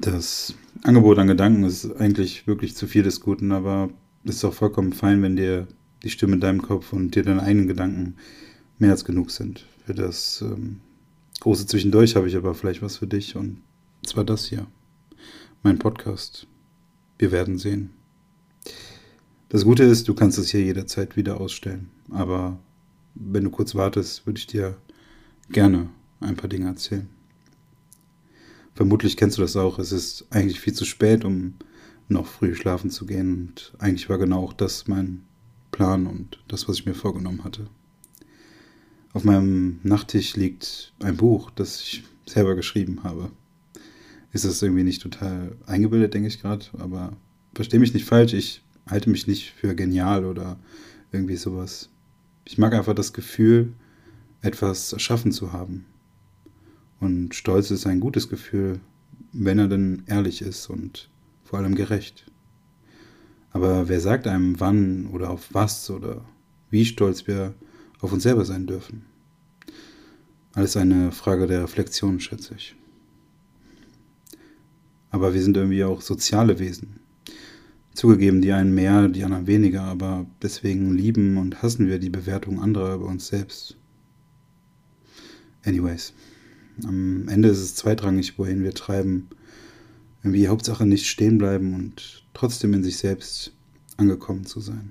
Das Angebot an Gedanken ist eigentlich wirklich zu viel des Guten, aber es ist auch vollkommen fein, wenn dir die Stimme in deinem Kopf und dir deine eigenen Gedanken mehr als genug sind. Für das ähm, große Zwischendurch habe ich aber vielleicht was für dich und zwar das hier. Mein Podcast. Wir werden sehen. Das Gute ist, du kannst es hier jederzeit wieder ausstellen. Aber wenn du kurz wartest, würde ich dir gerne ein paar Dinge erzählen. Vermutlich kennst du das auch. Es ist eigentlich viel zu spät, um noch früh schlafen zu gehen. Und eigentlich war genau auch das mein Plan und das, was ich mir vorgenommen hatte. Auf meinem Nachttisch liegt ein Buch, das ich selber geschrieben habe. Ist das irgendwie nicht total eingebildet, denke ich gerade, aber verstehe mich nicht falsch, ich halte mich nicht für genial oder irgendwie sowas. Ich mag einfach das Gefühl, etwas erschaffen zu haben. Und Stolz ist ein gutes Gefühl, wenn er denn ehrlich ist und vor allem gerecht. Aber wer sagt einem, wann oder auf was oder wie stolz wir auf uns selber sein dürfen? Alles eine Frage der Reflexion, schätze ich. Aber wir sind irgendwie auch soziale Wesen. Zugegeben, die einen mehr, die anderen weniger, aber deswegen lieben und hassen wir die Bewertung anderer über uns selbst. Anyways, am Ende ist es zweitrangig, wohin wir treiben. Irgendwie Hauptsache nicht stehen bleiben und trotzdem in sich selbst angekommen zu sein.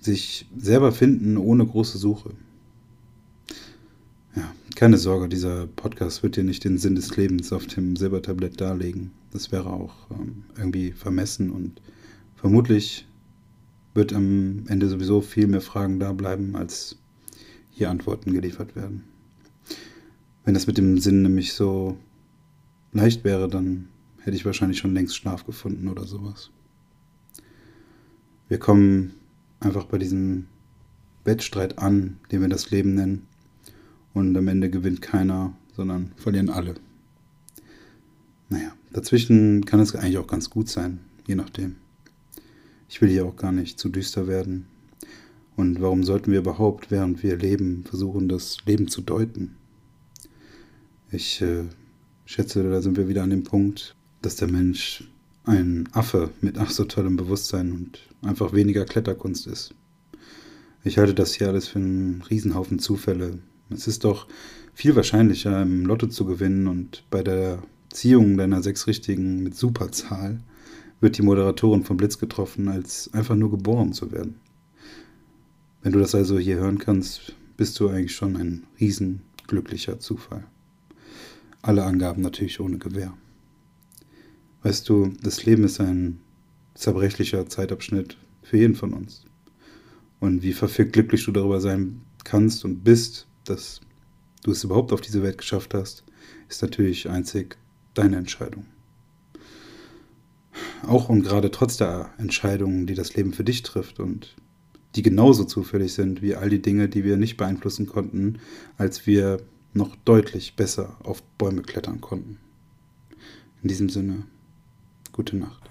Sich selber finden ohne große Suche. Ja, keine Sorge, dieser Podcast wird dir nicht den Sinn des Lebens auf dem Silbertablett darlegen. Das wäre auch ähm, irgendwie vermessen und vermutlich wird am Ende sowieso viel mehr Fragen da bleiben, als hier Antworten geliefert werden. Wenn das mit dem Sinn nämlich so leicht wäre, dann hätte ich wahrscheinlich schon längst Schlaf gefunden oder sowas. Wir kommen einfach bei diesem Wettstreit an, den wir das Leben nennen. Und am Ende gewinnt keiner, sondern verlieren alle. Naja, dazwischen kann es eigentlich auch ganz gut sein, je nachdem. Ich will hier auch gar nicht zu düster werden. Und warum sollten wir überhaupt, während wir leben, versuchen, das Leben zu deuten? Ich äh, schätze, da sind wir wieder an dem Punkt, dass der Mensch ein Affe mit ach so tollem Bewusstsein und einfach weniger Kletterkunst ist. Ich halte das hier alles für einen Riesenhaufen Zufälle. Es ist doch viel wahrscheinlicher, im Lotto zu gewinnen und bei der Ziehung deiner sechs Richtigen mit Superzahl wird die Moderatorin vom Blitz getroffen, als einfach nur geboren zu werden. Wenn du das also hier hören kannst, bist du eigentlich schon ein riesenglücklicher Zufall. Alle Angaben natürlich ohne Gewähr. Weißt du, das Leben ist ein zerbrechlicher Zeitabschnitt für jeden von uns. Und wie verfickt glücklich du darüber sein kannst und bist, dass du es überhaupt auf diese Welt geschafft hast, ist natürlich einzig deine Entscheidung. Auch und gerade trotz der Entscheidungen, die das Leben für dich trifft und die genauso zufällig sind wie all die Dinge, die wir nicht beeinflussen konnten, als wir noch deutlich besser auf Bäume klettern konnten. In diesem Sinne, gute Nacht.